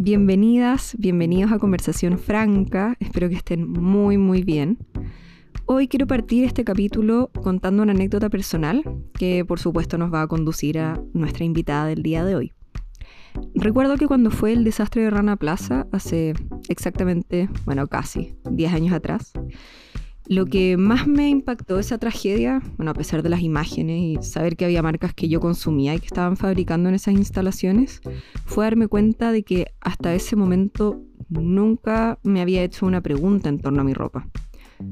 Bienvenidas, bienvenidos a Conversación Franca. Espero que estén muy, muy bien. Hoy quiero partir este capítulo contando una anécdota personal que por supuesto nos va a conducir a nuestra invitada del día de hoy. Recuerdo que cuando fue el desastre de Rana Plaza, hace exactamente, bueno, casi 10 años atrás, lo que más me impactó esa tragedia, bueno, a pesar de las imágenes y saber que había marcas que yo consumía y que estaban fabricando en esas instalaciones, fue darme cuenta de que hasta ese momento nunca me había hecho una pregunta en torno a mi ropa.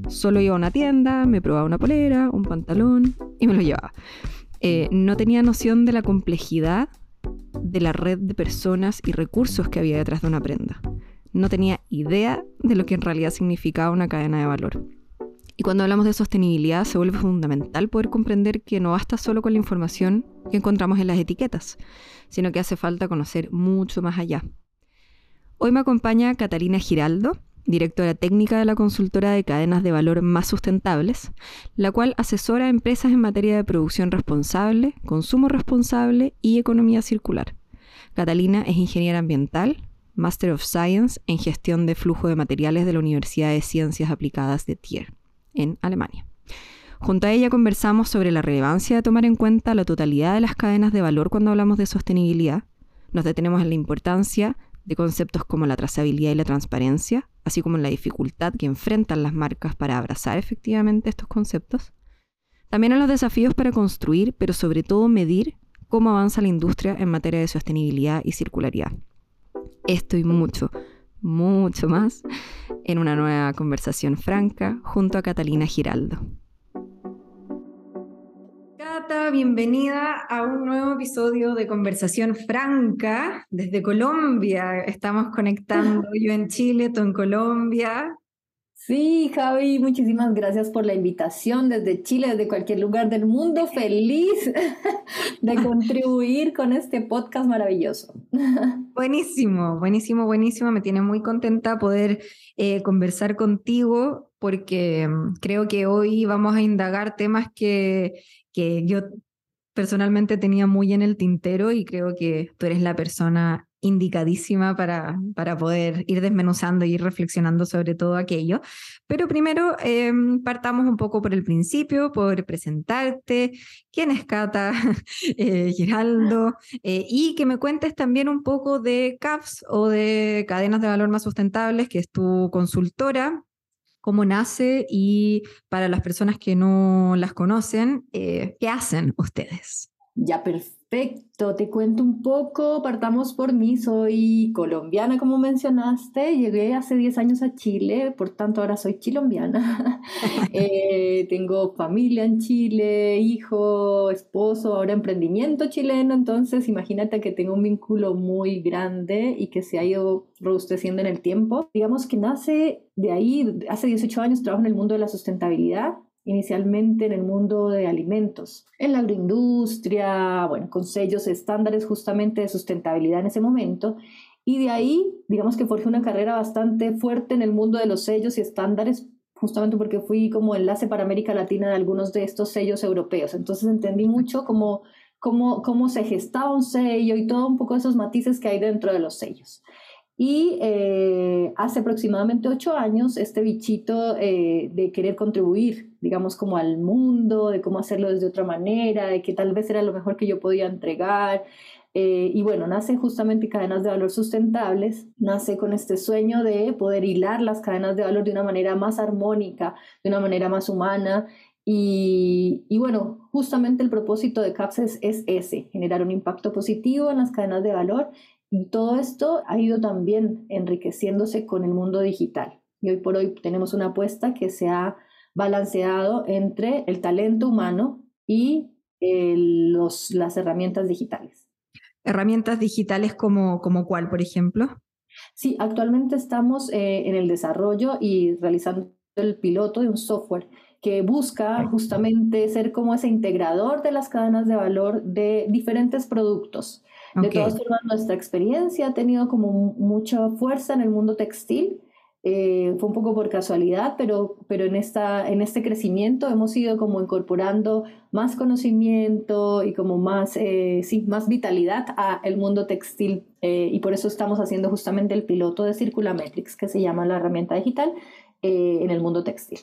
Solo iba a una tienda, me probaba una polera, un pantalón y me lo llevaba. Eh, no tenía noción de la complejidad de la red de personas y recursos que había detrás de una prenda. No tenía idea de lo que en realidad significaba una cadena de valor. Y cuando hablamos de sostenibilidad se vuelve fundamental poder comprender que no basta solo con la información que encontramos en las etiquetas, sino que hace falta conocer mucho más allá. Hoy me acompaña Catalina Giraldo, directora técnica de la consultora de cadenas de valor más sustentables, la cual asesora a empresas en materia de producción responsable, consumo responsable y economía circular. Catalina es ingeniera ambiental, Master of Science en gestión de flujo de materiales de la Universidad de Ciencias Aplicadas de Thiers en Alemania. Junto a ella conversamos sobre la relevancia de tomar en cuenta la totalidad de las cadenas de valor cuando hablamos de sostenibilidad. Nos detenemos en la importancia de conceptos como la trazabilidad y la transparencia, así como en la dificultad que enfrentan las marcas para abrazar efectivamente estos conceptos. También en los desafíos para construir, pero sobre todo medir cómo avanza la industria en materia de sostenibilidad y circularidad. Esto y mucho, mucho más en una nueva conversación franca junto a Catalina Giraldo. Cata, bienvenida a un nuevo episodio de Conversación Franca desde Colombia. Estamos conectando yo en Chile, tú en Colombia. Sí, Javi, muchísimas gracias por la invitación desde Chile, desde cualquier lugar del mundo. Feliz de contribuir con este podcast maravilloso. Buenísimo, buenísimo, buenísimo. Me tiene muy contenta poder eh, conversar contigo porque mm, creo que hoy vamos a indagar temas que, que yo personalmente tenía muy en el tintero y creo que tú eres la persona indicadísima para, para poder ir desmenuzando y ir reflexionando sobre todo aquello. Pero primero em, partamos un poco por el principio, por presentarte, quién es Cata eh, Giraldo, eh, y que me cuentes también un poco de CAPS o de Cadenas de Valor Más Sustentables, que es tu consultora, cómo nace y para las personas que no las conocen, eh, ¿qué hacen ustedes? Ya, perfecto. Te cuento un poco. Partamos por mí. Soy colombiana, como mencionaste. Llegué hace 10 años a Chile, por tanto ahora soy chilombiana. Eh, tengo familia en Chile, hijo, esposo, ahora emprendimiento chileno. Entonces, imagínate que tengo un vínculo muy grande y que se ha ido robusteciendo en el tiempo. Digamos que nace de ahí. Hace 18 años trabajo en el mundo de la sustentabilidad inicialmente en el mundo de alimentos, en la agroindustria, bueno, con sellos estándares justamente de sustentabilidad en ese momento. Y de ahí, digamos que forjé una carrera bastante fuerte en el mundo de los sellos y estándares, justamente porque fui como enlace para América Latina de algunos de estos sellos europeos. Entonces entendí mucho cómo, cómo, cómo se gestaba un sello y todo un poco esos matices que hay dentro de los sellos. Y eh, hace aproximadamente ocho años, este bichito eh, de querer contribuir, digamos, como al mundo, de cómo hacerlo desde otra manera, de que tal vez era lo mejor que yo podía entregar. Eh, y bueno, nace justamente cadenas de valor sustentables, nace con este sueño de poder hilar las cadenas de valor de una manera más armónica, de una manera más humana. Y, y bueno, justamente el propósito de CAPS es, es ese, generar un impacto positivo en las cadenas de valor y todo esto ha ido también enriqueciéndose con el mundo digital. Y hoy por hoy tenemos una apuesta que se ha balanceado entre el talento humano y los, las herramientas digitales. ¿Herramientas digitales como, como cuál, por ejemplo? Sí, actualmente estamos eh, en el desarrollo y realizando el piloto de un software que busca justamente ser como ese integrador de las cadenas de valor de diferentes productos. De todas formas, nuestra experiencia ha tenido como mucha fuerza en el mundo textil. eh, fue un poco por casualidad, pero, pero en, esta, en este crecimiento hemos ido como incorporando más conocimiento y como más, eh, sí, más vitalidad a el mundo textil eh, y por eso estamos haciendo justamente el piloto de Circulametrics que se llama la herramienta digital en el mundo textil.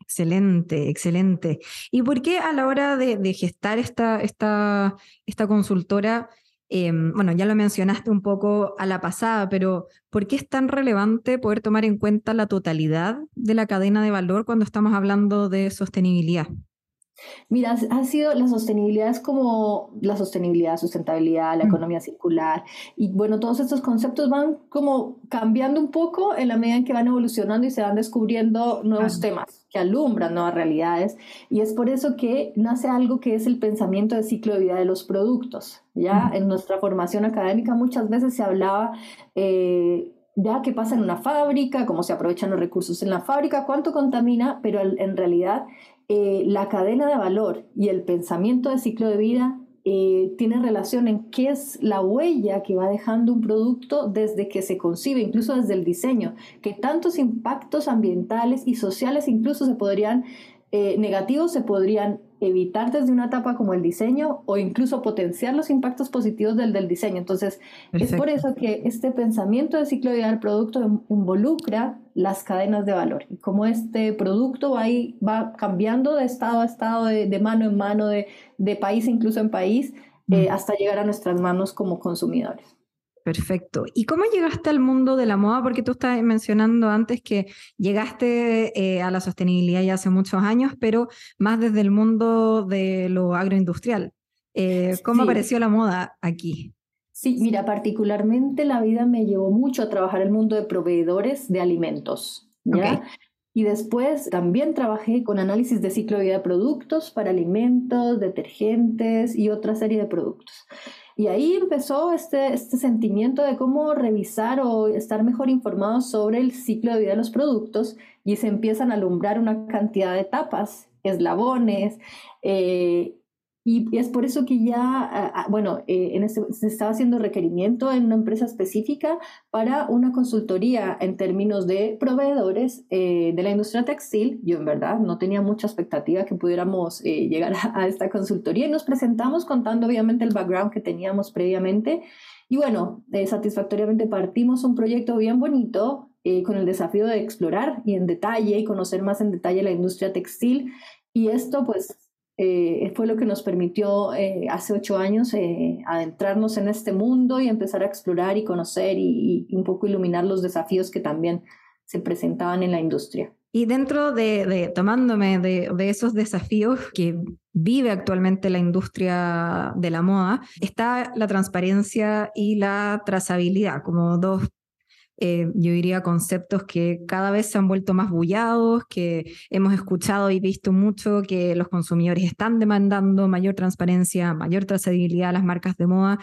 Excelente, excelente. ¿Y por qué a la hora de, de gestar esta, esta, esta consultora Em, bueno, ya lo mencionaste un poco a la pasada, pero ¿por qué es tan relevante poder tomar en cuenta la totalidad de la cadena de valor cuando estamos hablando de sostenibilidad? Mira, ha sido la sostenibilidad es como la sostenibilidad, sustentabilidad, la mm. economía circular y bueno, todos estos conceptos van como cambiando un poco en la medida en que van evolucionando y se van descubriendo nuevos temas que alumbran nuevas realidades y es por eso que nace algo que es el pensamiento de ciclo de vida de los productos. Ya en nuestra formación académica muchas veces se hablaba eh, ya qué pasa en una fábrica, cómo se aprovechan los recursos en la fábrica, cuánto contamina, pero en realidad eh, la cadena de valor y el pensamiento de ciclo de vida eh, tiene relación en qué es la huella que va dejando un producto desde que se concibe, incluso desde el diseño, que tantos impactos ambientales y sociales incluso se podrían, eh, negativos se podrían evitar desde una etapa como el diseño o incluso potenciar los impactos positivos del, del diseño. Entonces, es por eso que este pensamiento de ciclo de vida del producto involucra las cadenas de valor y cómo este producto va, ahí, va cambiando de estado a estado, de, mano en mano, de, de país incluso en país, eh, hasta llegar a nuestras manos como consumidores. Perfecto. ¿Y cómo llegaste al mundo de la moda? Porque tú estabas mencionando antes que llegaste eh, a la sostenibilidad ya hace muchos años, pero más desde el mundo de lo agroindustrial. Eh, ¿Cómo apareció la moda aquí? Sí, mira, particularmente la vida me llevó mucho a trabajar el mundo de proveedores de alimentos. Y después también trabajé con análisis de ciclo de vida de productos para alimentos, detergentes y otra serie de productos. Y ahí empezó este, este sentimiento de cómo revisar o estar mejor informados sobre el ciclo de vida de los productos y se empiezan a alumbrar una cantidad de etapas, eslabones, eh, y es por eso que ya, ah, ah, bueno, eh, en este, se estaba haciendo requerimiento en una empresa específica para una consultoría en términos de proveedores eh, de la industria textil. Yo en verdad no tenía mucha expectativa que pudiéramos eh, llegar a, esta consultoría y nos presentamos contando obviamente el background que teníamos previamente. Y bueno, satisfactoriamente partimos un proyecto bien bonito con el desafío de explorar y en detalle y conocer más en detalle la industria textil. Y esto pues eh, fue lo que nos permitió eh, hace ocho años eh, adentrarnos en este mundo y empezar a explorar y conocer y, un poco iluminar los desafíos que también se presentaban en la industria. Y dentro de, tomándome de, de, esos desafíos que vive actualmente la industria de la moda, está la transparencia y la trazabilidad como dos eh, yo diría, conceptos que cada vez se han vuelto más bullados, que hemos escuchado y visto mucho que los consumidores están demandando mayor transparencia, mayor trazabilidad a las marcas de moda.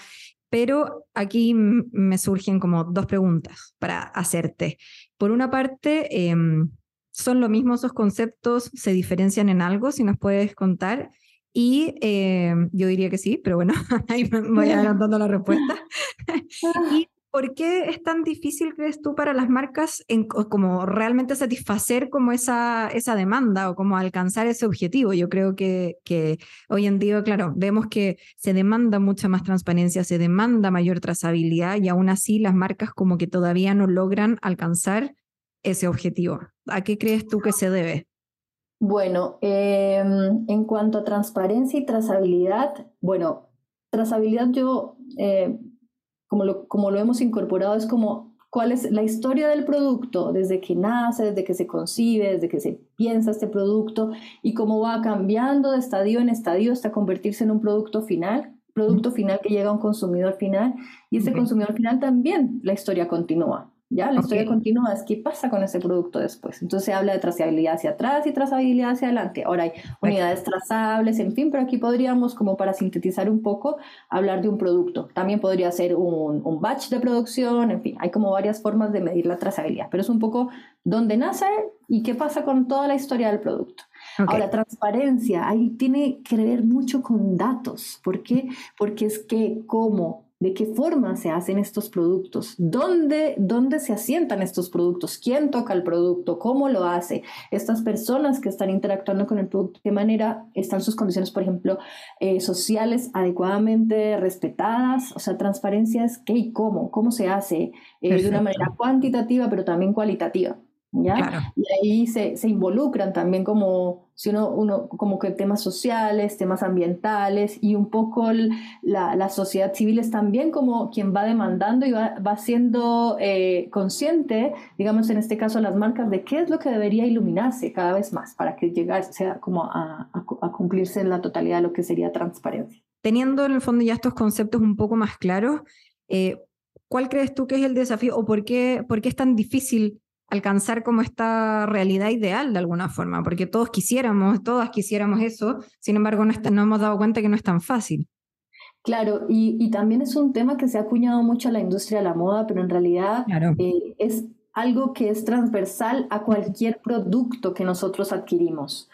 Pero aquí me surgen como dos preguntas para hacerte. Por una parte, em, ¿son lo mismo esos conceptos? ¿Se diferencian en algo? Si nos puedes contar. Y em, yo diría que sí, pero bueno, ahí me voy adelantando la respuesta. y ¿por qué es tan difícil, crees tú, para las marcas como realmente satisfacer como esa, esa demanda o como alcanzar ese objetivo? Yo creo que, que hoy en día, claro, vemos que se demanda mucha más transparencia, se demanda mayor trazabilidad y aún así las marcas como que todavía no logran alcanzar ese objetivo. ¿A qué crees tú que se debe? Bueno, em, en cuanto a transparencia y trazabilidad, bueno, trazabilidad yo... Eh, como lo, como lo hemos incorporado, es como cuál es la historia del producto desde que nace, desde que se concibe, desde que se piensa este producto y cómo va cambiando de estadio en estadio hasta convertirse en un producto final, producto final que llega a un consumidor final y ese consumidor final también la historia continúa. ¿Ya? La historia continua es qué pasa con ese producto después. Entonces se habla de trazabilidad hacia atrás y trazabilidad hacia adelante. Ahora hay unidades trazables, en fin, pero aquí podríamos, como para sintetizar un poco, hablar de un producto. También podría ser un, un batch de producción, en fin, hay como varias formas de medir la trazabilidad, pero es un poco dónde nace y qué pasa con toda la historia del producto. Ahora, transparencia, ahí tiene que ver mucho con datos. ¿Por qué? Porque es que como de qué forma se hacen estos productos, dónde, dónde se asientan estos productos, quién toca el producto, cómo lo hace, estas personas que están interactuando con el producto, de qué manera están sus condiciones, por ejemplo, eh, sociales adecuadamente respetadas, o sea, transparencia es qué y cómo, cómo se hace eh, de una manera cuantitativa, pero también cualitativa. ¿ya? Y ahí se, se, involucran también como, si uno, como que temas sociales, temas ambientales y un poco la, la, sociedad civil es también como quien va demandando y va, va siendo eh, consciente, digamos en este caso las marcas, de qué es lo que debería iluminarse cada vez más para que llegase como a, a, cumplirse en la totalidad lo que sería transparencia. Teniendo en el fondo ya estos conceptos un poco más claros, eh, ¿cuál crees tú que es el desafío o por qué, por qué es tan difícil alcanzar como esta realidad ideal de alguna forma, porque todos quisiéramos, todas quisiéramos eso, sin embargo no, no hemos dado cuenta que no es tan fácil. Claro, y, y, también es un tema que se ha acuñado mucho a la industria de la moda, pero en realidad eh, es algo que es transversal a cualquier producto que nosotros adquirimos.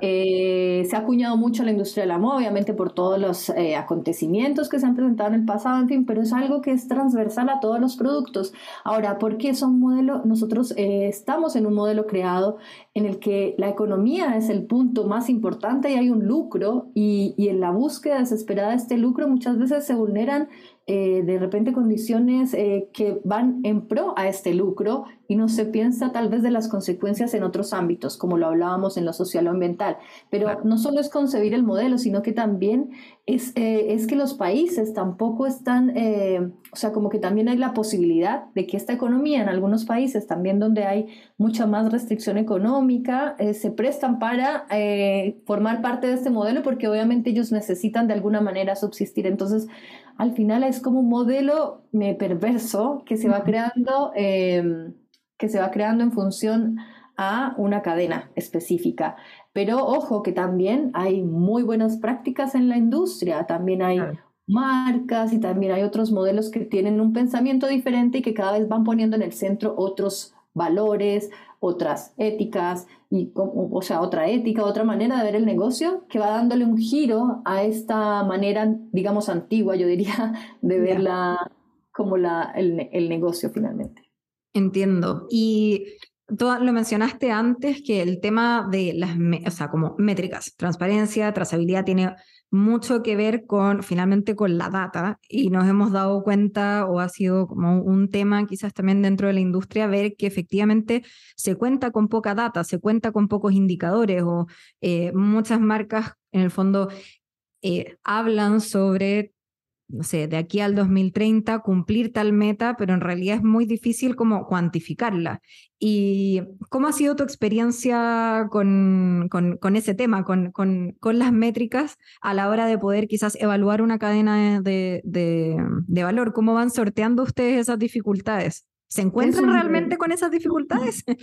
Eh, se ha acuñado mucho la industria de la moda, obviamente por todos los eh, acontecimientos que se han presentado en el pasado, fin, pero es algo que es transversal a todos los productos. Ahora, ¿por qué son modelos? Nosotros eh, estamos en un modelo creado en el que la economía es el punto más importante y hay un lucro y, en la búsqueda desesperada de este lucro muchas veces se vulneran de repente condiciones que van en pro a este lucro y no se piensa tal vez de las consecuencias en otros ámbitos, como lo hablábamos en lo social o ambiental. Pero no solo es concebir el modelo, sino que también es, eh, es que los países tampoco están, o sea, como que también hay la posibilidad de que esta economía en algunos países, también donde hay mucha más restricción económica, se prestan para formar parte de este modelo porque obviamente ellos necesitan de alguna manera subsistir. Entonces, al final es como un modelo eh, perverso que se va creando, em, que se va creando en función a una cadena específica. Pero ojo que también hay muy buenas prácticas en la industria, también hay marcas y también hay otros modelos que tienen un pensamiento diferente y que cada vez van poniendo en el centro otros valores, otras éticas, y, o, sea, otra ética, otra manera de ver el negocio que va dándole un giro a esta manera, digamos, antigua, yo diría, de verla como la, el, el negocio finalmente. Entiendo. Y Tú lo mencionaste antes que el tema de las, o sea, como métricas, transparencia, trazabilidad tiene mucho que ver con finalmente con la data y nos hemos dado cuenta o ha sido como un tema quizás también dentro de la industria ver que efectivamente se cuenta con poca data, se cuenta con pocos indicadores o eh, muchas marcas en el fondo eh, hablan sobre no sé, de aquí al 2030 cumplir tal meta, pero en realidad es muy difícil como cuantificarla. ¿Y cómo ha sido tu experiencia con, con, ese tema, con, con, las métricas a la hora de poder quizás evaluar una cadena de, de, de valor? ¿Cómo van sorteando ustedes esas dificultades? ¿Se encuentran realmente con esas dificultades?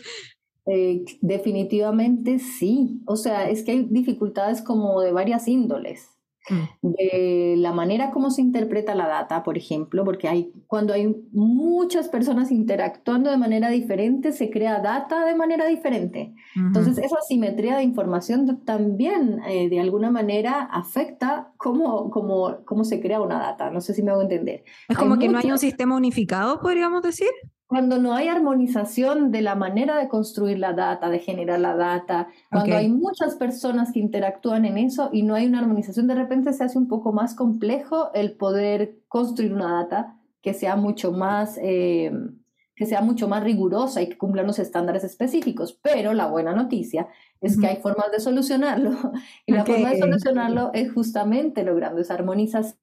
Eh, definitivamente sí. O sea, es que hay dificultades como de varias índoles. Mm. de la manera como se interpreta la data, por ejemplo, porque hay, cuando hay muchas personas interactuando de manera diferente, se crea data de manera diferente. Entonces, esa simetría de información también eh, de alguna manera afecta cómo, cómo, cómo se crea una data. No sé si me hago entender. Es como que no hay un sistema unificado, podríamos decir cuando no hay armonización de la manera de construir la data, de generar la data, cuando hay muchas personas que interactúan en eso y no hay una armonización, de repente se hace un poco más complejo el poder construir una data que sea mucho más, eh, que sea mucho más rigurosa y que cumpla los estándares específicos. Pero la buena noticia es que hay formas de solucionarlo y la forma de solucionarlo es justamente logrando esa armonización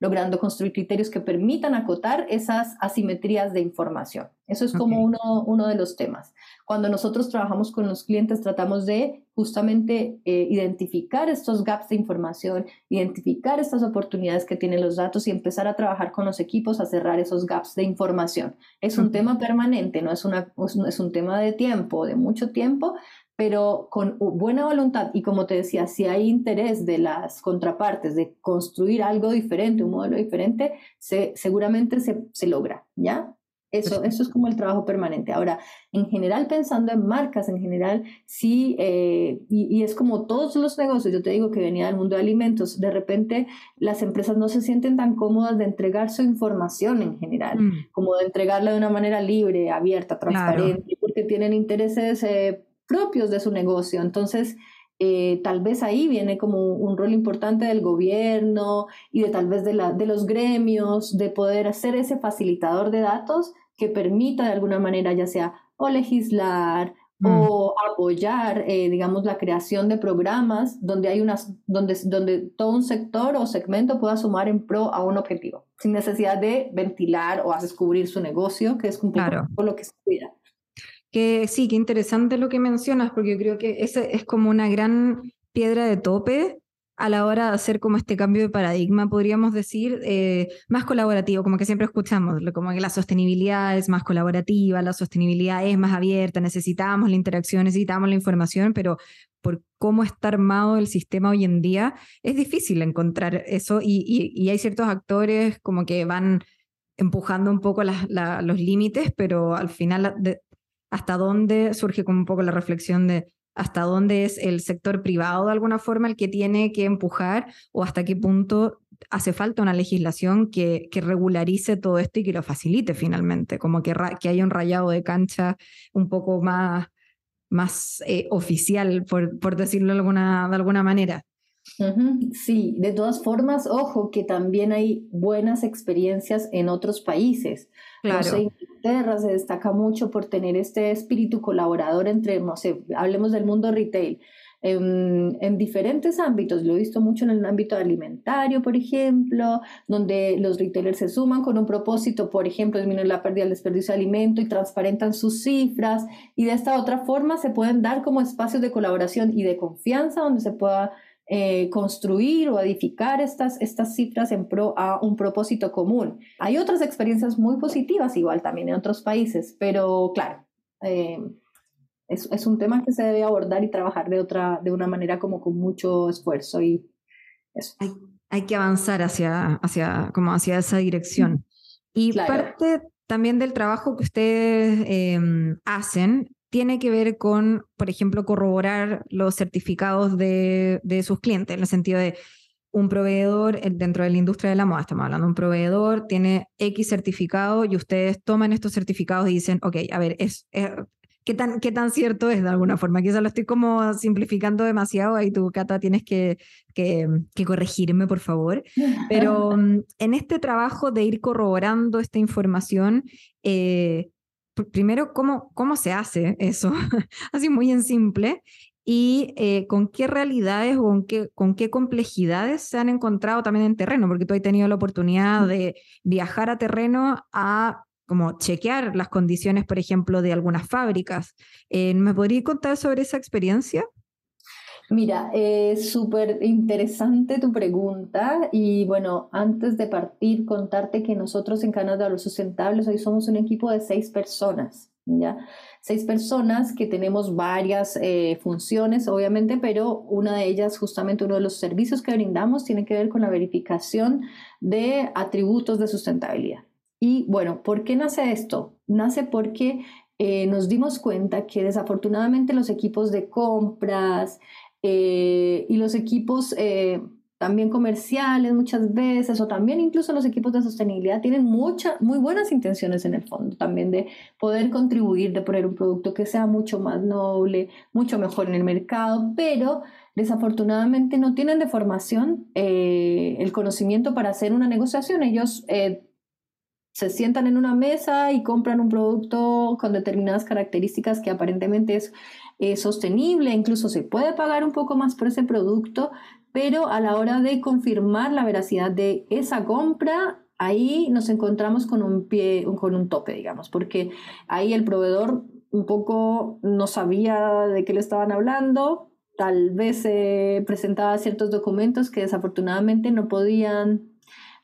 logrando construir criterios que permitan acotar esas asimetrías de información. Eso es como uno, uno de los temas. Cuando nosotros trabajamos con los clientes, tratamos de justamente eh, identificar estos gaps de información, identificar estas oportunidades que tienen los datos y empezar a trabajar con los equipos a cerrar esos gaps de información. Es un tema permanente, no es, una, es un tema de tiempo, de mucho tiempo, pero con buena voluntad y como te decía, si hay interés de las contrapartes de construir algo diferente, un modelo diferente, se, seguramente se, se logra, ¿ya? Eso, eso es como el trabajo permanente. Ahora, en general, pensando en marcas, en general, sí, eh, y, es como todos los negocios, yo te digo que venía del mundo de alimentos, de repente las empresas no se sienten tan cómodas de entregar su información en general, mm. como de entregarla de una manera libre, abierta, transparente, porque tienen intereses eh, propios de su negocio. Entonces, eh, tal vez ahí viene como un rol importante del gobierno y de tal vez de, la, de los gremios, de poder ser ese facilitador de datos que permita de alguna manera ya sea o legislar mm. o apoyar, eh, digamos, la creación de programas donde hay unas, donde, donde todo un sector o segmento pueda sumar en pro a un objetivo, sin necesidad de ventilar o descubrir su negocio, que es un poco lo que se cuida. Que sí, qué interesante lo que mencionas, porque yo creo que ese es como una gran piedra de tope a la hora de hacer como este cambio de paradigma, podríamos decir, eh, más colaborativo, como que siempre escuchamos, como que la sostenibilidad es más colaborativa, la sostenibilidad es más abierta, necesitamos la interacción, necesitamos la información, pero por cómo está armado el sistema hoy en día, es difícil encontrar eso y, hay ciertos actores como que van empujando un poco los límites, pero al final hasta dónde surge como un poco la reflexión de hasta dónde es el sector privado de alguna forma el que tiene que empujar o hasta qué punto hace falta una legislación que, que regularice todo esto y que lo facilite finalmente, como que, que haya un rayado de cancha un poco más, más eh, oficial, por, por decirlo de alguna, de alguna manera. Sí, de todas formas, ojo que también hay buenas experiencias en otros países. Claro. Inglaterra se destaca mucho por tener este espíritu colaborador entre, no sé, hablemos del mundo retail. En, en, diferentes ámbitos. Lo he visto mucho en el ámbito alimentario, por ejemplo, donde los retailers se suman con un propósito, por ejemplo, disminuir la pérdida del desperdicio de alimento y transparentan sus cifras. Y de esta otra forma se pueden dar como espacios de colaboración y de confianza donde se pueda eh, construir o edificar estas, estas cifras en pro a un propósito común. Hay otras experiencias muy positivas igual también en otros países, pero claro, eh, es, es, un tema que se debe abordar y trabajar de, otra, de una manera como con mucho esfuerzo y eso. Hay, hay que avanzar hacia, hacia, como hacia esa dirección. Y parte también del trabajo que ustedes eh, hacen tiene que ver con, por ejemplo, corroborar los certificados de, sus clientes, en el sentido de un proveedor dentro de la industria de la moda, estamos hablando, un proveedor tiene X certificado y ustedes toman estos certificados y dicen, ok, a ver, es, ¿qué, tan, ¿qué tan cierto es de alguna forma? Quizás lo estoy como simplificando demasiado, ahí tú, Cata, tienes que, que, corregirme, por favor. Pero mm, en este trabajo de ir corroborando esta información, eh, primero, ¿cómo, cómo se hace eso? Así muy en simple. Y eh, con qué realidades o con qué, con qué complejidades se han encontrado también en terreno, porque tú has tenido la oportunidad de viajar a terreno a como chequear las condiciones, por ejemplo, de algunas fábricas. Eh, ¿Me podrías contar sobre esa experiencia? Mira, es súper interesante tu pregunta y bueno, antes de partir, contarte que nosotros en Canadá Los Sustentables hoy somos un equipo de seis personas, ¿ya? Seis personas que tenemos varias eh, funciones, obviamente, pero una de ellas, justamente uno de los servicios que brindamos, tiene que ver con la verificación de atributos de sustentabilidad. Y bueno, ¿por qué nace esto? Nace porque eh, nos dimos cuenta que desafortunadamente los equipos de compras, eh, y los equipos eh, también comerciales muchas veces, o también incluso los equipos de sostenibilidad, tienen muchas, muy buenas intenciones en el fondo, también de poder contribuir, de poner un producto que sea mucho más noble, mucho mejor en el mercado, pero desafortunadamente no tienen de formación eh, el conocimiento para hacer una negociación. Ellos se sientan en una mesa y compran un producto con determinadas características que aparentemente es sostenible, incluso se puede pagar un poco más por ese producto, pero a la hora de confirmar la veracidad de esa compra, ahí nos encontramos con un pie, con un tope, digamos, porque ahí el proveedor un poco no sabía de qué le estaban hablando, tal vez presentaba ciertos documentos que desafortunadamente no podían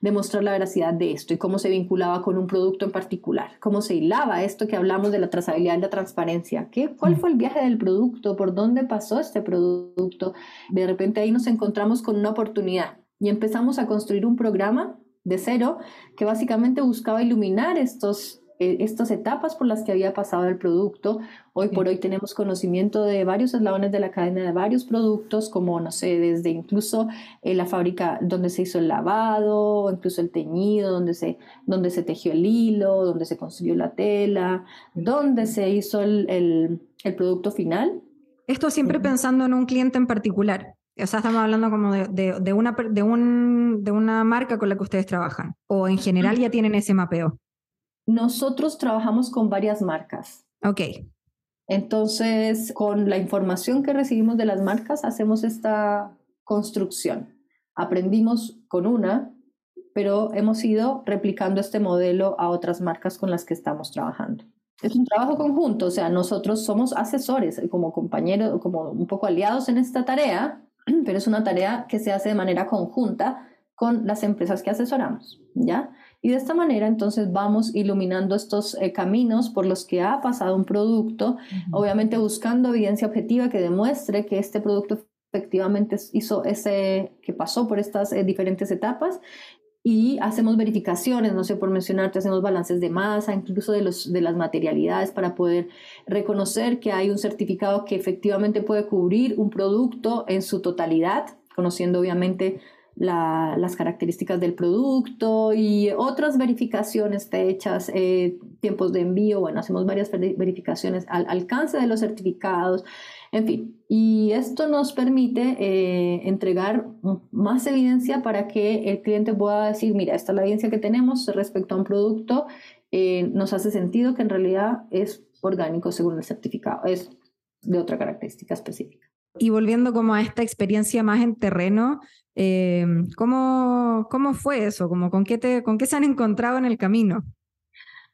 demostrar la veracidad de esto y cómo se vinculaba con un producto en particular, cómo se hilaba esto que hablamos de la trazabilidad y la transparencia, ¿Qué, cuál fue el viaje del producto, por dónde pasó este producto. De repente ahí nos encontramos con una oportunidad y empezamos a construir un programa de cero que básicamente buscaba iluminar estos estas etapas por las que había pasado el producto. Hoy por hoy tenemos conocimiento de varios eslabones de la cadena de varios productos, como, no sé, desde incluso eh, la fábrica donde se hizo el lavado, incluso el teñido, donde se, donde se tejió el hilo, donde se construyó la tela, donde se hizo el, el, el producto final. Esto siempre pensando en un cliente en particular. O sea, estamos hablando como de, de, de, una, de, un, de una marca con la que ustedes trabajan. O en general ya tienen ese mapeo. Nosotros trabajamos con varias marcas. Ok. Entonces, con la información que recibimos de las marcas, hacemos esta construcción. Aprendimos con una, pero hemos ido replicando este modelo a otras marcas con las que estamos trabajando. Es un trabajo conjunto, o sea, nosotros somos asesores, como compañeros, como un poco aliados en esta tarea, pero es una tarea que se hace de manera conjunta con las empresas que asesoramos, ¿ya? Y de esta manera entonces vamos iluminando estos eh, caminos por los que ha pasado un producto, obviamente buscando evidencia objetiva que demuestre que este producto efectivamente hizo ese, que pasó por estas eh, diferentes etapas. Y hacemos verificaciones, no sé por mencionarte, hacemos balances de masa, incluso de, los, de las materialidades para poder reconocer que hay un certificado que efectivamente puede cubrir un producto en su totalidad, conociendo obviamente las características del producto y otras verificaciones hechas, eh, tiempos de envío, bueno, hacemos varias verificaciones al alcance de los certificados, en fin. Y esto nos permite eh, entregar más evidencia para que el cliente pueda decir, mira, esta es la evidencia que tenemos respecto a un producto, eh, nos hace sentido que en realidad es orgánico según el certificado, es de otra característica específica. Y volviendo como a esta experiencia más en terreno, eh, ¿cómo, ¿cómo, fue eso? Como, ¿con, qué te, ¿Con qué se han encontrado en el camino?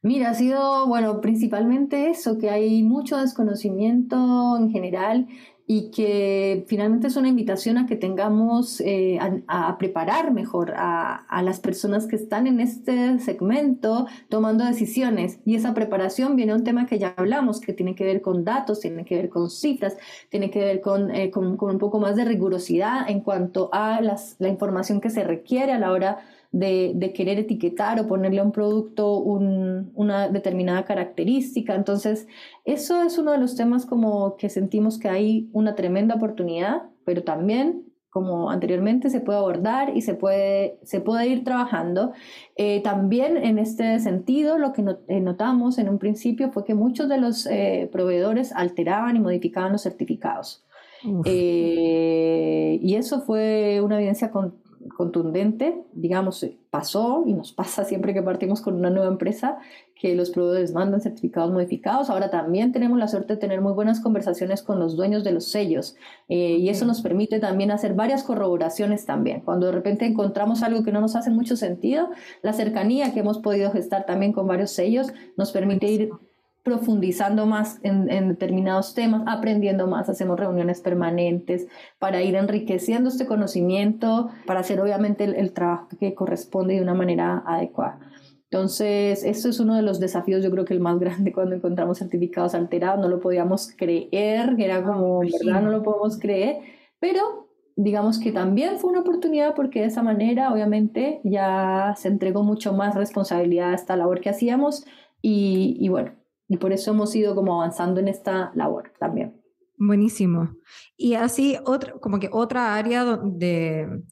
Mira, ha sido, bueno, principalmente eso, que hay mucho desconocimiento en general y que finalmente es una invitación a que tengamos, eh, a, preparar mejor a, las personas que están en este segmento tomando decisiones. Y esa preparación viene a un tema que ya hablamos, que tiene que ver con datos, tiene que ver con cifras, tiene que ver con, eh, con, con un poco más de rigurosidad en cuanto a las, la información que se requiere a la hora de, querer etiquetar o ponerle a un producto una determinada característica. Entonces, eso es uno de los temas como que sentimos que hay una tremenda oportunidad, pero también como anteriormente se puede abordar y se puede, se puede ir trabajando. Eh, también en este sentido, lo que eh, notamos en un principio fue que muchos de los eh, proveedores alteraban y modificaban los certificados. y eso fue una evidencia con, contundente, digamos, eh, pasó y nos pasa siempre que partimos con una nueva empresa que los proveedores mandan certificados modificados. Ahora también tenemos la suerte de tener muy buenas conversaciones con los dueños de los sellos eh, y eso nos permite también hacer varias corroboraciones también. Cuando de repente encontramos algo que no nos hace mucho sentido, la cercanía que hemos podido gestar también con varios sellos nos permite ir profundizando más en, determinados temas, aprendiendo más, hacemos reuniones permanentes para ir enriqueciendo este conocimiento, para hacer obviamente el, trabajo que corresponde de una manera adecuada. Entonces, eso es uno de los desafíos, yo creo que el más grande cuando encontramos certificados alterados, no lo podíamos creer, era como, ¿verdad? No lo podemos creer, pero digamos que también fue una oportunidad porque de esa manera, obviamente, ya se entregó mucho más responsabilidad a esta labor que hacíamos y, y bueno, y por eso hemos ido como avanzando en esta labor también. Buenísimo. Y así, otra, como que otra área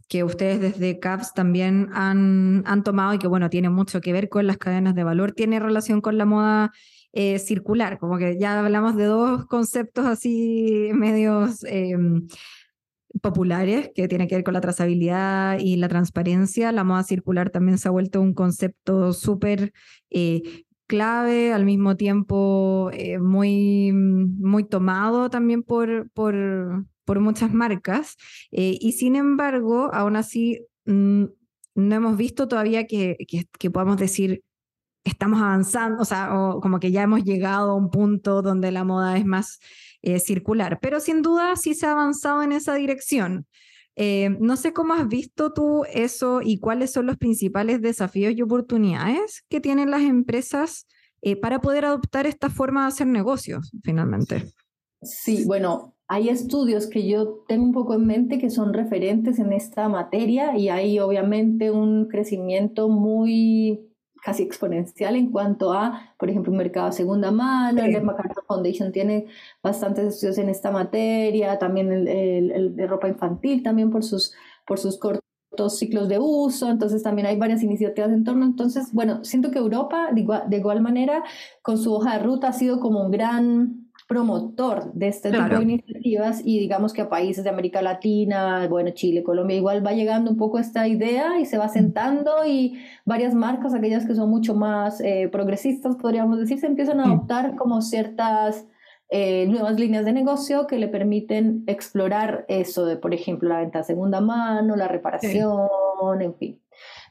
que ustedes desde CAPS también han, han tomado y que, bueno, tiene mucho que ver con las cadenas de valor, tiene relación con la moda eh, circular, como que ya hablamos de dos conceptos así medios em, populares que tienen que ver con la trazabilidad y la transparencia. La moda circular también se ha vuelto un concepto súper eh, clave, al mismo tiempo eh, muy, muy tomado también por, por, por muchas marcas. Eh, y sin embargo, aún así, no hemos visto todavía que, que, podamos decir, estamos avanzando, o sea, o como que ya hemos llegado a un punto donde la moda es más eh, circular, pero sin duda sí se ha avanzado en esa dirección. Eh, no sé cómo has visto tú eso y cuáles son los principales desafíos y oportunidades que tienen las empresas eh, para poder adoptar esta forma de hacer negocios, finalmente. Sí, bueno, hay estudios que yo tengo un poco en mente que son referentes en esta materia y hay obviamente un crecimiento muy casi exponencial en cuanto a, por ejemplo, un mercado de segunda mano. El MacArthur Foundation tiene bastantes estudios en esta materia, también el, el, de ropa infantil, también por sus, por sus cortos ciclos de uso, entonces también hay varias iniciativas en torno. Entonces, bueno, siento que Europa, de igual, de igual manera, con su hoja de ruta ha sido como un gran promotor de este tipo de iniciativas y digamos que a países de América Latina, bueno, Chile, Colombia, igual va llegando un poco esta idea y se va sentando y varias marcas, aquellas que son mucho más eh, progresistas, podríamos decir, se empiezan a adoptar como ciertas eh, nuevas líneas de negocio que le permiten explorar eso de, por ejemplo, la venta de segunda mano, la reparación, en fin.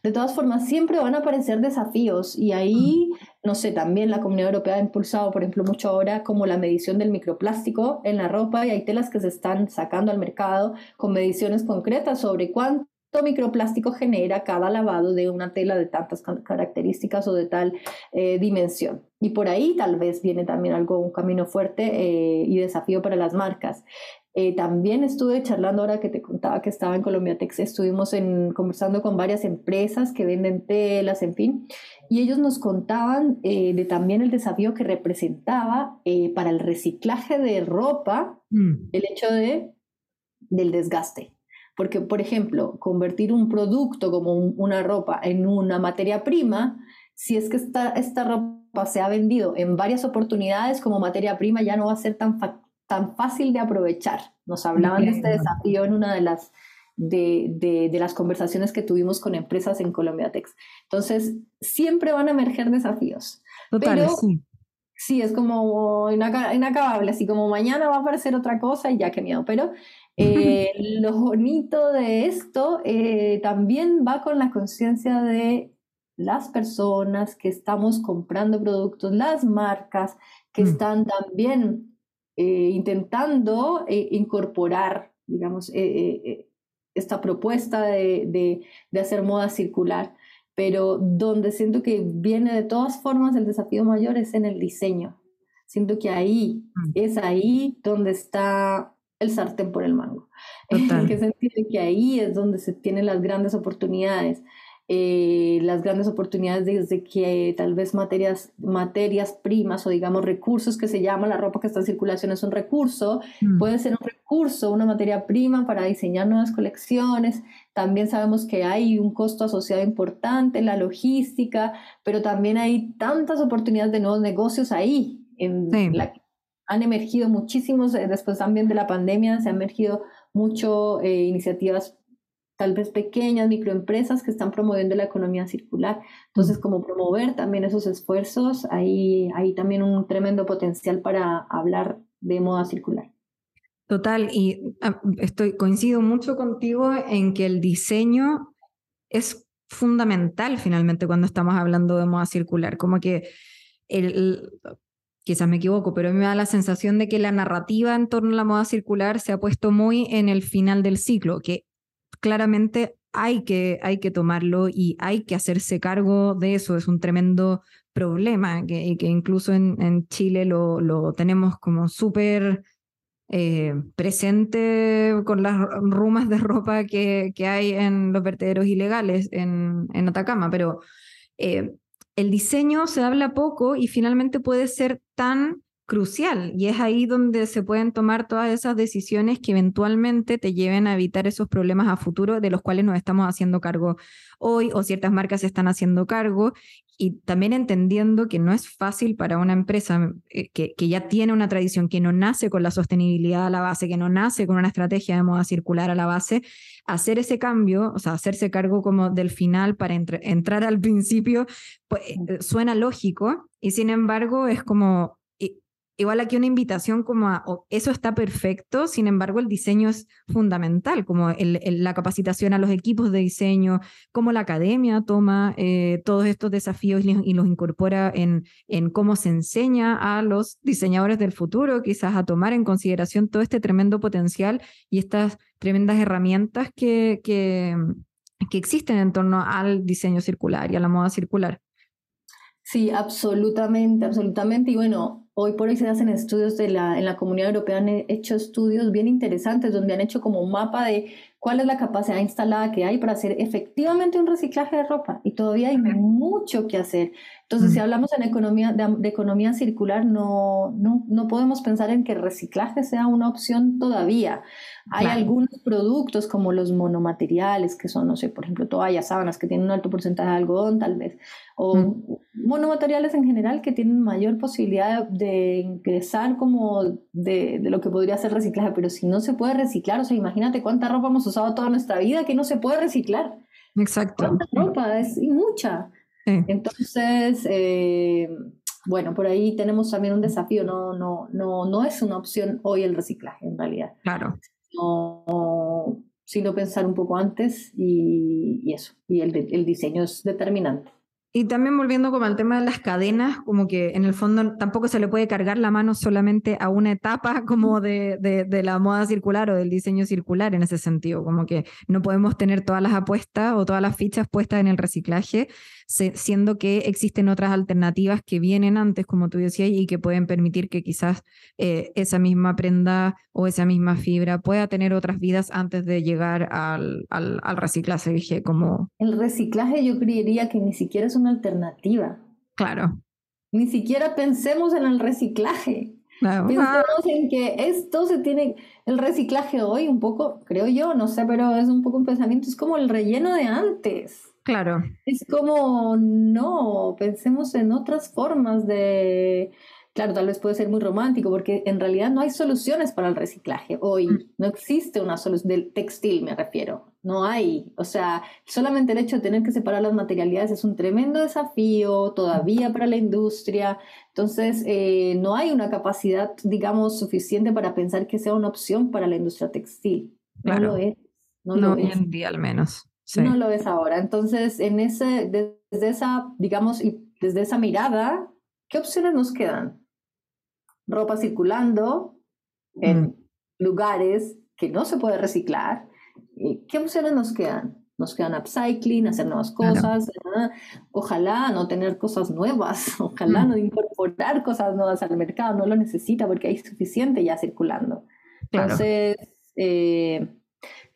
De todas formas, siempre van a aparecer desafíos y ahí, no sé, también la Comunidad Europea ha impulsado, por ejemplo, mucho ahora como la medición del microplástico en la ropa y hay telas que se están sacando al mercado con mediciones concretas sobre cuánto microplástico genera cada lavado de una tela de tantas características o de tal eh, dimensión. Y por ahí tal vez viene también algo, un camino fuerte eh, y desafío para las marcas. Eh, también estuve charlando ahora que te contaba que estaba en Colombia Tex, estuvimos en, conversando con varias empresas que venden telas, en fin, y ellos nos contaban eh, de también el desafío que representaba eh, para el reciclaje de ropa mm. el hecho de, del desgaste. Porque, por ejemplo, convertir un producto como una ropa en una materia prima, si es que esta, esta ropa se ha vendido en varias oportunidades como materia prima, ya no va a ser tan factible tan fácil de aprovechar. Nos hablaban de este desafío en una de las, de, de, las conversaciones que tuvimos con empresas en Colombia Tex. Entonces, siempre van a emerger desafíos. Total, pero, sí. Sí, es como inacabable, así como mañana va a aparecer otra cosa y ya qué miedo. Pero eh, lo bonito de esto eh, también va con la conciencia de las personas que estamos comprando productos, las marcas que mm. están también eh, intentando eh, incorporar, digamos, eh, esta propuesta de, de, hacer moda circular, pero donde siento que viene de todas formas el desafío mayor es en el diseño. Siento que ahí, mm. es ahí donde está el sartén por el mango. que sentido que ahí es donde se tienen las grandes oportunidades. Eh, las grandes oportunidades desde que tal vez materias, materias primas o digamos recursos que se llama la ropa que está en circulación es un recurso, mm. puede ser un recurso, una materia prima para diseñar nuevas colecciones. También sabemos que hay un costo asociado importante, la logística, pero también hay tantas oportunidades de nuevos negocios ahí. En han emergido muchísimos, eh, después también de la pandemia, se han emergido mucho eh, iniciativas tal vez pequeñas microempresas que están promoviendo la economía circular. Entonces, como promover también esos esfuerzos, hay, hay también un tremendo potencial para hablar de moda circular. Total, y ah, estoy coincido mucho contigo en que el diseño es fundamental finalmente cuando estamos hablando de moda circular, como que el, quizás me equivoco, pero a mí me da la sensación de que la narrativa en torno a la moda circular se ha puesto muy en el final del ciclo, que claramente hay que, hay que tomarlo y hay que hacerse cargo de eso. Es un tremendo problema que, que incluso en, Chile lo, tenemos como súper eh, presente con las rumas de ropa que, hay en los vertederos ilegales en, en Atacama. Pero eh, el diseño se habla poco y finalmente puede ser tan crucial y es ahí donde se pueden tomar todas esas decisiones que eventualmente te lleven a evitar esos problemas a futuro de los cuales nos estamos haciendo cargo hoy o ciertas marcas se están haciendo cargo y también entendiendo que no es fácil para una empresa eh, que, que, ya tiene una tradición, que no nace con la sostenibilidad a la base, que no nace con una estrategia de moda circular a la base, hacer ese cambio, o sea, hacerse cargo como del final para entrar al principio, pues, eh, suena lógico y sin embargo es como igual aquí una invitación como a, eso está perfecto, sin embargo el diseño es fundamental, como la capacitación a los equipos de diseño, cómo la academia toma eh, todos estos desafíos y, los incorpora en, en cómo se enseña a los diseñadores del futuro, quizás a tomar en consideración todo este tremendo potencial y estas tremendas herramientas que, que, que existen en torno al diseño circular y a la moda circular. Sí, absolutamente, absolutamente. Y bueno, hoy por hoy se hacen estudios de la, en la comunidad europea, han hecho estudios bien interesantes donde han hecho como un mapa de cuál es la capacidad instalada que hay para hacer efectivamente un reciclaje de ropa y todavía hay mucho que hacer. Entonces, si hablamos en economía, de, economía circular, no, no, no, podemos pensar en que el reciclaje sea una opción todavía. Hay algunos productos como los monomateriales, que son, no sé, por ejemplo, toallas, sábanas, que tienen un alto porcentaje de algodón tal vez, o monomateriales en general que tienen mayor posibilidad de ingresar como de, de, lo que podría ser reciclaje, pero si no se puede reciclar, o sea, imagínate cuánta ropa hemos usado toda nuestra vida que no se puede reciclar. Exacto. Cuánta ropa, es mucha. Entonces, eh, bueno, por ahí tenemos también un desafío, no, no, no, no es una opción hoy el reciclaje en realidad. Claro. No, sino pensar un poco antes y, y eso, y el, el diseño es determinante. Y también volviendo como al tema de las cadenas, como que en el fondo tampoco se le puede cargar la mano solamente a una etapa como de, de, la moda circular o del diseño circular en ese sentido, como que no podemos tener todas las apuestas o todas las fichas puestas en el reciclaje, siendo que existen otras alternativas que vienen antes, como tú decías, y que pueden permitir que quizás eh, esa misma prenda o esa misma fibra pueda tener otras vidas antes de llegar al, al, al reciclaje. Como... El reciclaje yo creería que ni siquiera es una alternativa. Claro. Ni siquiera pensemos en el reciclaje. Pensemos en que esto se tiene, el reciclaje hoy un poco, creo yo, no sé, pero es un poco un pensamiento, es como el relleno de antes. Claro. Es como, no, pensemos en otras formas de, claro, tal vez puede ser muy romántico, porque en realidad no hay soluciones para el reciclaje hoy. Mm. No existe una solución del textil, me refiero. No hay. O sea, solamente el hecho de tener que separar las materialidades es un tremendo desafío todavía para la industria. Entonces, eh, no hay una capacidad, digamos, suficiente para pensar que sea una opción para la industria textil. No lo es. No, no hoy en día al menos. No lo ves ahora. Entonces, en ese, desde esa, digamos, y desde esa mirada, ¿qué opciones nos quedan? Ropa circulando en mm. lugares que no se puede reciclar. ¿Qué opciones nos quedan? Nos quedan upcycling, hacer nuevas cosas, ojalá no tener cosas nuevas, ojalá mm. no incorporar cosas nuevas al mercado, no lo necesita porque hay suficiente ya circulando. Entonces, eh,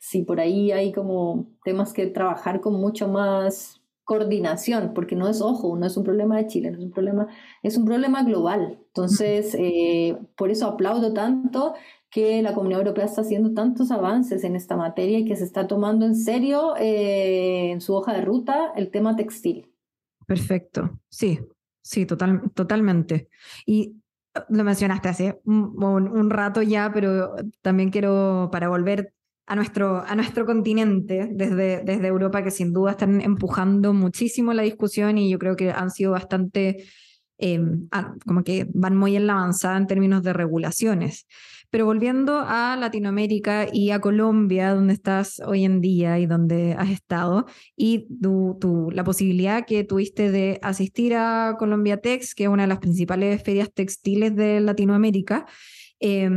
sí, por ahí hay como temas que trabajar con mucho más coordinación, porque no es, ojo, no es un problema de Chile, no es un problema, es un problema global. Entonces, eh, por eso aplaudo tanto que la Comunidad Europea está haciendo tantos avances en esta materia y que se está tomando en serio eh, en su hoja de ruta el tema textil. Perfecto, sí, sí, total, totalmente. Y lo mencionaste hace un, un, rato ya, pero también quiero, para volver a nuestro, a nuestro continente desde, desde Europa, que sin duda están empujando muchísimo la discusión y yo creo que han sido bastante, ah, como que van muy en la avanzada en términos de regulaciones. Pero volviendo a Latinoamérica y a Colombia, donde estás hoy en día y donde has estado, y tu, la posibilidad que tuviste de asistir a Colombia Tex, que es una de las principales ferias textiles de Latinoamérica, eh,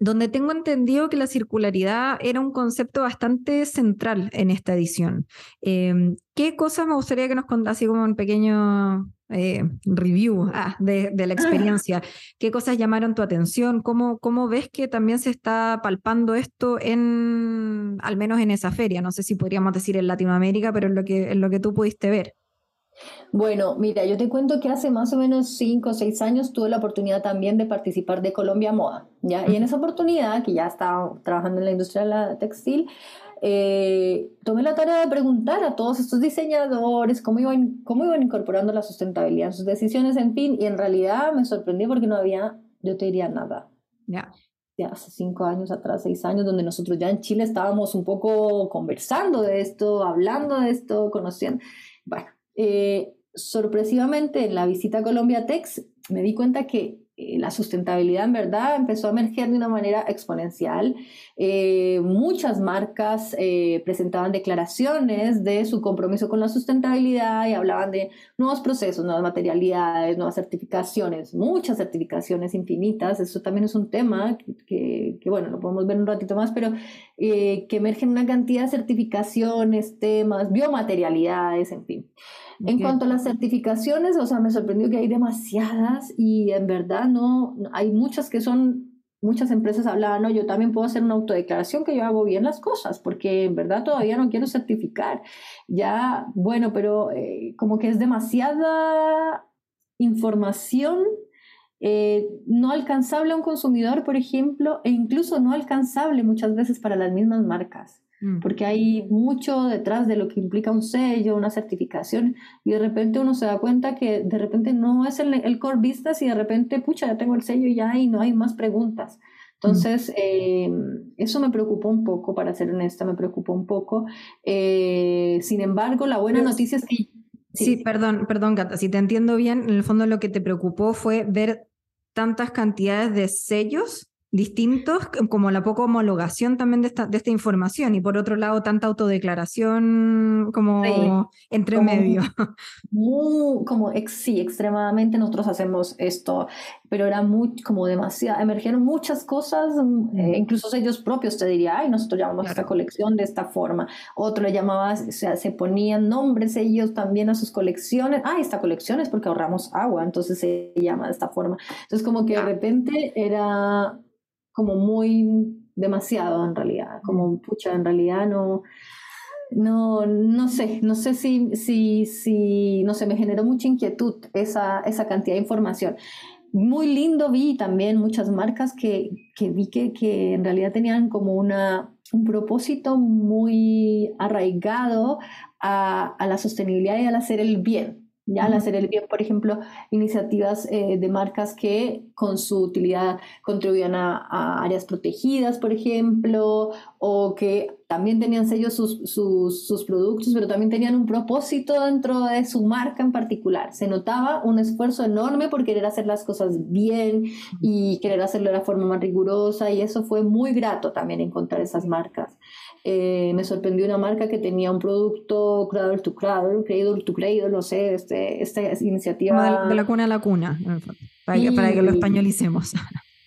donde tengo entendido que la circularidad era un concepto bastante central en esta edición. Em, ¿Qué cosas me gustaría que nos contas, así como un pequeño eh, review ah, de, la experiencia? ¿Qué cosas llamaron tu atención? ¿Cómo, ¿Cómo ves que también se está palpando esto en, al menos en esa feria? No sé si podríamos decir en Latinoamérica, pero en lo que, en lo que tú pudiste ver. Bueno, mira, yo te cuento que hace más o menos cinco o seis años tuve la oportunidad también de participar de Colombia Moda, ¿ya? Y en esa oportunidad, que ya estaba trabajando en la industria de la textil, eh, tomé la tarea de preguntar a todos estos diseñadores cómo iban, cómo iban incorporando la sustentabilidad en sus decisiones, en fin, y en realidad me sorprendí porque no había, yo te diría nada. Ya. Ya hace cinco años atrás, seis años, donde nosotros ya en Chile estábamos un poco conversando de esto, hablando de esto, conociendo. Bueno, eh, sorpresivamente en la visita a Colombia Tex me di cuenta que eh, la sustentabilidad en verdad empezó a emerger de una manera exponencial. Eh, muchas marcas presentaban declaraciones de su compromiso con la sustentabilidad y hablaban de nuevos procesos, nuevas materialidades, nuevas certificaciones, muchas certificaciones infinitas. Eso también es un tema que, que, bueno, lo podemos ver un ratito más, pero que emergen una cantidad de certificaciones, temas, biomaterialidades, en fin. En cuanto a las certificaciones, o sea, me sorprendió que hay demasiadas y en verdad no, hay muchas que son muchas empresas hablaban, no, yo también puedo hacer una autodeclaración que yo hago bien las cosas, porque en verdad todavía no quiero certificar. Ya, bueno, pero eh, como que es demasiada información eh, no alcanzable a un consumidor, por ejemplo, e incluso no alcanzable muchas veces para las mismas marcas. Porque hay mucho detrás de lo que implica un sello, una certificación, y de repente uno se da cuenta que de repente no es el, el core business y de repente, pucha, ya tengo el sello ya y no hay más preguntas. Entonces, mm. eh, eso me preocupó un poco, para ser honesta, me preocupó un poco. Eh, sin embargo, la buena noticia es que... Sí. perdón, perdón, Gata, si te entiendo bien, en el fondo lo que te preocupó fue ver tantas cantidades de sellos distintos como la poca homologación también de esta, de esta información y por otro lado tanta autodeclaración como entre medio. Muy, como sí, extremadamente nosotros hacemos esto, pero era muy como demasiado, emergieron muchas cosas, mm, eh, incluso ellos propios te diría, ay, nosotros llamamos esta colección de esta forma, otro le llamaba, o sea, se ponían nombres ellos también a sus colecciones, ah, esta colección es porque ahorramos agua, entonces se llama de esta forma. Entonces como que de repente era como muy demasiado en realidad, como pucha, en realidad no, no, no sé, no sé si, si, si, no sé, me generó mucha inquietud esa, esa cantidad de información. Muy lindo vi también muchas marcas que, que vi que, que en realidad tenían como una, un propósito muy arraigado a, a la sostenibilidad y al hacer el bien. Ya al hacer el bien, por ejemplo, iniciativas eh, de marcas que con su utilidad contribuían a, áreas protegidas, por ejemplo, o que también tenían sellos sus, sus, sus, productos, pero también tenían un propósito dentro de su marca en particular. Se notaba un esfuerzo enorme por querer hacer las cosas bien y querer hacerlo de la forma más rigurosa, y eso fue muy grato también encontrar esas marcas. Eh, me sorprendió una marca que tenía un producto cradle to cradle, cradle to cradle, no sé, este, esta iniciativa. De la cuna a la cuna, para, para que lo españolicemos.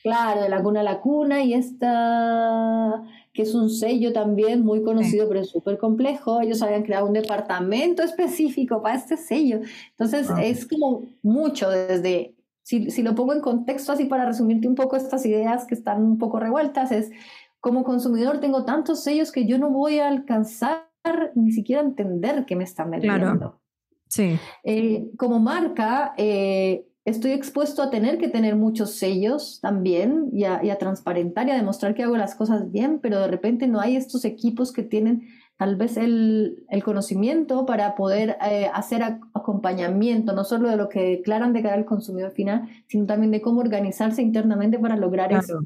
Claro, de la cuna a la cuna, y esta que es un sello también muy conocido, pero es súper complejo. Ellos habían creado un departamento específico para este sello. Entonces, es como mucho desde, si, si, lo pongo en contexto así para resumirte un poco estas ideas que están un poco revueltas, es como consumidor tengo tantos sellos que yo no voy a alcanzar ni siquiera entender qué me están vendiendo. Claro. Sí. Eh, como marca, eh, estoy expuesto a tener que tener muchos sellos también y a, transparentar y a demostrar que hago las cosas bien, pero de repente no hay estos equipos que tienen tal vez el, el conocimiento para poder eh, hacer acompañamiento, no solo de lo que declaran de cara al consumidor final, sino también de cómo organizarse internamente para lograr eso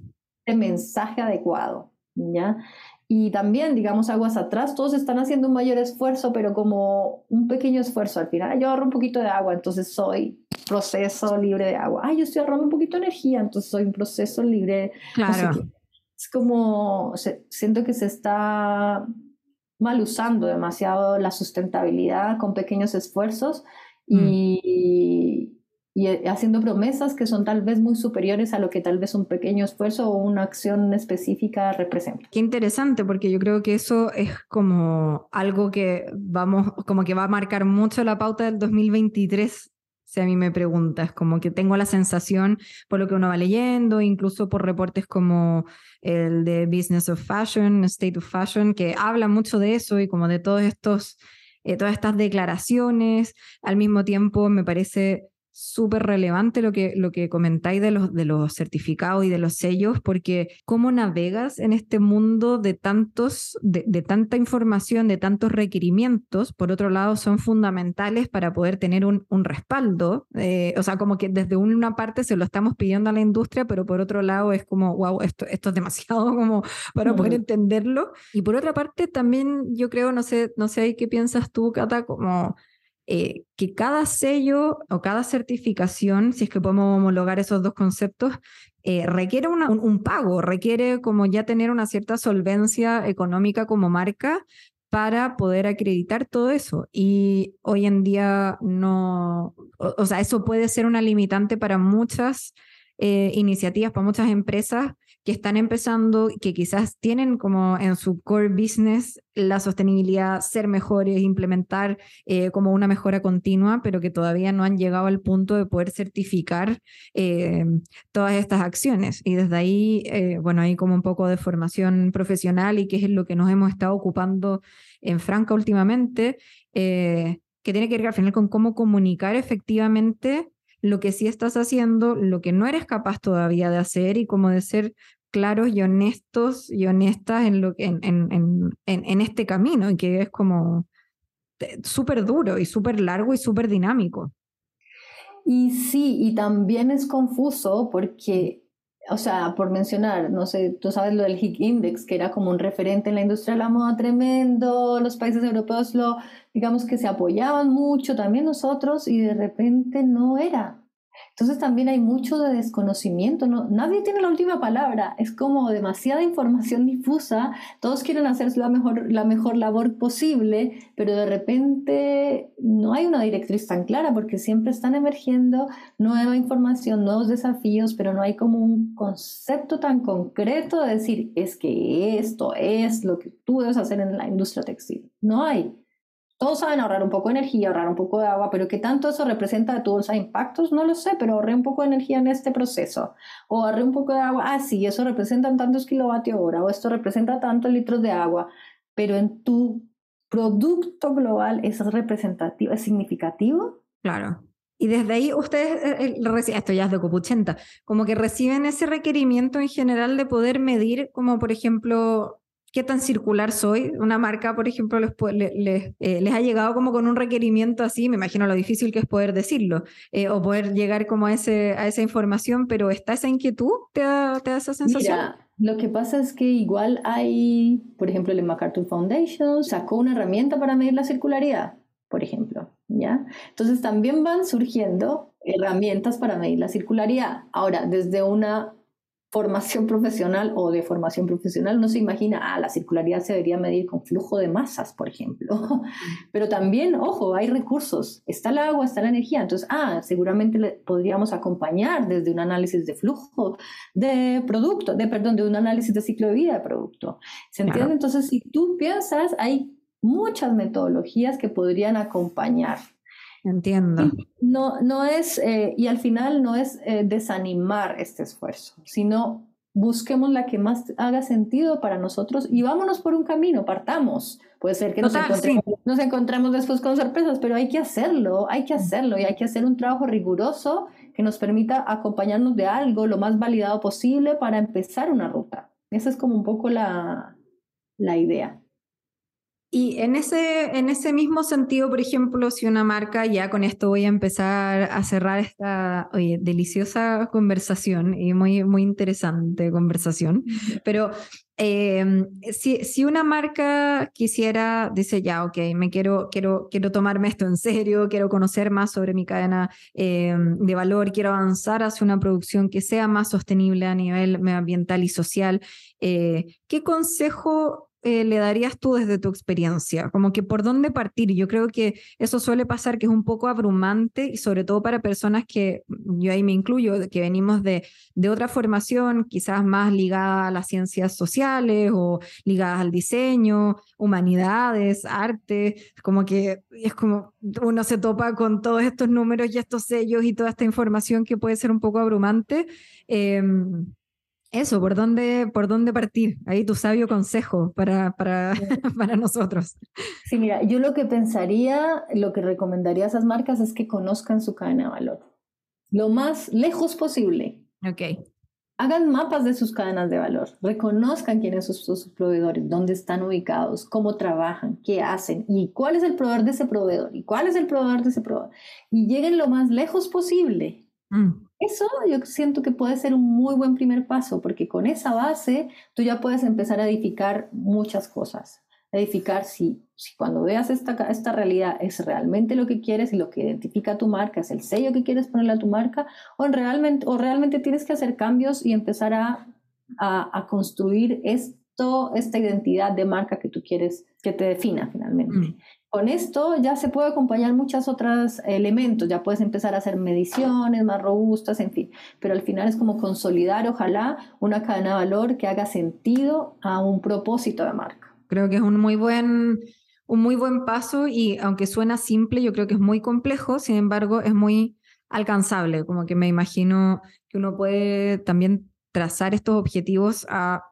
mensaje adecuado, ¿ya? Y también, digamos, aguas atrás, todos están haciendo un mayor esfuerzo, pero como un pequeño esfuerzo. Al final, yo ahorro un poquito de agua, entonces soy proceso libre de agua. Ay, yo estoy ahorrando un poquito de energía, entonces soy un proceso libre. Claro. es como, siento que se está mal usando demasiado la sustentabilidad con pequeños esfuerzos mm. y, y eh, haciendo promesas que son tal vez muy superiores a lo que tal vez un pequeño esfuerzo o una acción específica representa. Qué interesante, porque yo creo que eso es como algo que vamos, como que va a marcar mucho la pauta del 2023 si a mí me preguntas, como que tengo la sensación por lo que uno va leyendo, incluso por reportes como el de Business of Fashion, State of Fashion, que habla mucho de eso y como de todos estos, eh, todas estas declaraciones. Al mismo tiempo, me parece súper relevante lo que, lo que comentáis de los, de los certificados y de los sellos, porque cómo navegas en este mundo de, tantos, de, tanta información, de tantos requerimientos, por otro lado, son fundamentales para poder tener un, un respaldo. Eh, o sea, como que desde una parte se lo estamos pidiendo a la industria, pero por otro lado es como, wow, esto, esto es demasiado como para poder entenderlo. Y por otra parte, también yo creo, no sé, no sé qué piensas tú, Cata, como eh, que cada sello o cada certificación, si es que podemos homologar esos dos conceptos, eh, requiere un, pago, requiere como ya tener una cierta solvencia económica como marca para poder acreditar todo eso. Y hoy en día no, o, sea, eso puede ser una limitante para muchas eh, iniciativas, para muchas empresas que están empezando, que quizás tienen como en su core business la sostenibilidad, ser mejores, implementar eh, como una mejora continua, pero que todavía no han llegado al punto de poder certificar eh, todas estas acciones. Y desde ahí, eh, bueno, hay como un poco de formación profesional y que es lo que nos hemos estado ocupando en Franca últimamente, que tiene que ver al final con cómo comunicar efectivamente lo que sí estás haciendo, lo que no eres capaz todavía de hacer y como de ser claros y honestos y honestas en, lo, en, en, en, en este camino, y que es como súper duro y súper largo y súper dinámico. Y sí, y también es confuso porque, o sea, por mencionar, no sé, tú sabes lo del HIC Index, que era como un referente en la industria de la moda tremendo, los países europeos lo, digamos que se apoyaban mucho, también nosotros, y de repente no era. Entonces también hay mucho de desconocimiento, ¿no? nadie tiene la última palabra, es como demasiada información difusa, todos quieren hacer la mejor, la mejor labor posible, pero de repente no hay una directriz tan clara porque siempre están emergiendo nueva información, nuevos desafíos, pero no hay como un concepto tan concreto de decir, es que esto es lo que tú debes hacer en la industria textil. No hay. Todos saben ahorrar un poco de energía, ahorrar un poco de agua, pero ¿qué tanto eso representa de tu bolsa impactos? No lo sé, pero ahorré un poco de energía en este proceso. O ahorré un poco de agua, ah, sí, eso representa tantos kilovatios hora, o esto representa tantos litros de agua, pero en tu producto global es representativo, es significativo. Claro. Y desde ahí ustedes, eh, eh, esto ya es de COP80, como que reciben ese requerimiento en general de poder medir, como por ejemplo, qué tan circular soy. Una marca, por ejemplo, les, les, eh, les, ha llegado como con un requerimiento así, me imagino lo difícil que es poder decirlo eh, o poder llegar como a, ese, a esa información, pero ¿está esa inquietud? ¿Te da, te da esa sensación? Mira, lo que pasa es que igual hay, por ejemplo, el MacArthur Foundation sacó una herramienta para medir la circularidad, por ejemplo, ¿ya? Entonces también van surgiendo herramientas para medir la circularidad. Ahora, desde una formación profesional o de formación profesional no se imagina, ah, la circularidad se debería medir con flujo de masas, por ejemplo. Pero también, ojo, hay recursos, está el agua, está la energía, entonces, ah, seguramente le podríamos acompañar desde un análisis de flujo de producto, de, perdón, de un análisis de ciclo de vida de producto. ¿Se entiende? Entonces, si tú piensas, hay muchas metodologías que podrían acompañar Entiendo. No, no es, eh, y al final no es eh, desanimar este esfuerzo, sino busquemos la que más haga sentido para nosotros y vámonos por un camino, partamos. Puede ser que nos, encontremos, nos encontremos después con sorpresas, pero hay que hacerlo, hay que hacerlo y hay que hacer un trabajo riguroso que nos permita acompañarnos de algo lo más validado posible para empezar una ruta. Esa es como un poco la, la idea. Y en ese, en ese mismo sentido, por ejemplo, si una marca, ya con esto voy a empezar a cerrar esta deliciosa conversación y muy, muy interesante conversación, pero em, si, si, una marca quisiera, dice ya, ok, me quiero, quiero, quiero tomarme esto en serio, quiero conocer más sobre mi cadena em, de valor, quiero avanzar hacia una producción que sea más sostenible a nivel medioambiental y social, eh, ¿qué consejo eh, le darías tú desde tu experiencia? Como que por dónde partir. Yo creo que eso suele pasar, que es un poco abrumante y sobre todo para personas que, yo ahí me incluyo, que venimos de, de otra formación, quizás más ligada a las ciencias sociales o ligadas al diseño, humanidades, arte, como que es como uno se topa con todos estos números y estos sellos y toda esta información que puede ser un poco abrumante. Em, eso, ¿por dónde, ¿por dónde partir? Ahí tu sabio consejo para, para, para nosotros. Sí, mira, yo lo que pensaría, lo que recomendaría a esas marcas es que conozcan su cadena de valor. Lo más lejos posible. Ok. Hagan mapas de sus cadenas de valor, reconozcan quiénes son sus proveedores, dónde están ubicados, cómo trabajan, qué hacen y cuál es el proveedor de ese proveedor y cuál es el proveedor de ese proveedor. Y lleguen lo más lejos posible. Mm. Eso yo siento que puede ser un muy buen primer paso, porque con esa base tú ya puedes empezar a edificar muchas cosas. Edificar si, si cuando veas esta, esta realidad es realmente lo que quieres y lo que identifica tu marca, es el sello que quieres ponerle a tu marca, o, realmente, o realmente tienes que hacer cambios y empezar a, a, a construir esto esta identidad de marca que tú quieres que te defina finalmente. Mm. Con esto ya se puede acompañar muchos otros elementos, ya puedes empezar a hacer mediciones más robustas, en fin, pero al final es como consolidar, ojalá, una cadena de valor que haga sentido a un propósito de marca. Creo que es un muy buen, un muy buen paso y aunque suena simple, yo creo que es muy complejo, sin embargo, es muy alcanzable, como que me imagino que uno puede también trazar estos objetivos a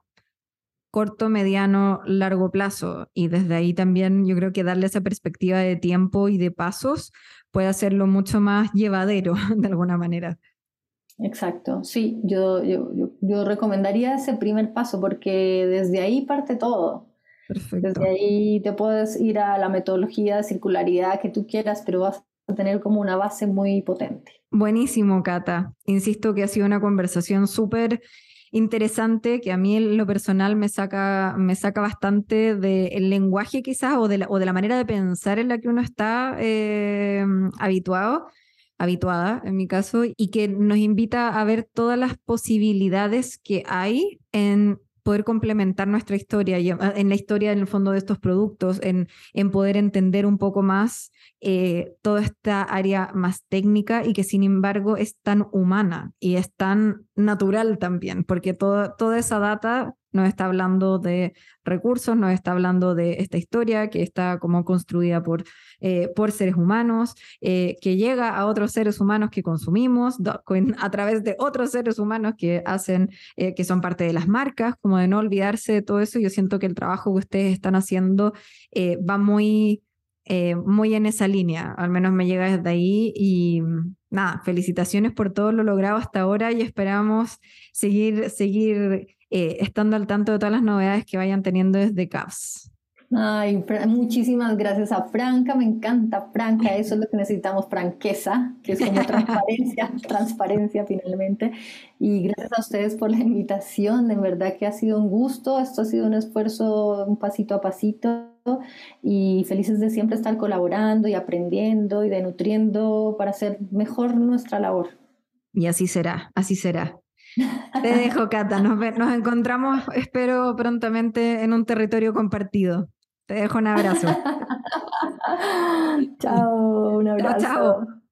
corto, mediano, largo plazo. Y desde ahí también yo creo que darle esa perspectiva de tiempo y de pasos puede hacerlo mucho más llevadero de alguna manera. Exacto, sí, yo, yo, yo, recomendaría ese primer paso porque desde ahí parte todo. Perfecto. Desde ahí te puedes ir a la metodología de circularidad que tú quieras, pero vas a tener como una base muy potente. Buenísimo, Cata. Insisto que ha sido una conversación súper interesante que a mí en lo personal me saca, me saca bastante del lenguaje quizás o de, la, o de la manera de pensar en la que uno está eh, habituado habituada en mi caso, y que nos invita a ver todas las posibilidades que hay en poder complementar nuestra historia, en la historia en el fondo de estos productos, en, en poder entender un poco más eh, toda esta área más técnica y que sin embargo es tan humana y es tan natural también, porque toda esa data nos está hablando de recursos, nos está hablando de esta historia que está como construida por, eh, por seres humanos, eh, que llega a otros seres humanos que consumimos a través de otros seres humanos que hacen, que son parte de las marcas, como de no olvidarse de todo eso. Yo siento que el trabajo que ustedes están haciendo va muy eh, muy en esa línea, al menos me llega desde ahí y mm, nada, felicitaciones por todo lo logrado hasta ahora y esperamos seguir, seguir eh, estando al tanto de todas las novedades que vayan teniendo desde CAPS. Ay, muchísimas gracias a Franca, me encanta Franca, eso es lo que necesitamos, franqueza, que es como transparencia, transparencia finalmente. Y gracias a ustedes por la invitación, de verdad que ha sido un gusto, esto ha sido un esfuerzo un pasito a pasito y felices de siempre estar colaborando y aprendiendo y de nutriendo para hacer mejor nuestra labor. Y así será, así será. Te dejo, Cata. Nos, nos encontramos, espero, prontamente en un territorio compartido. Te dejo un abrazo. chao, un abrazo. chao.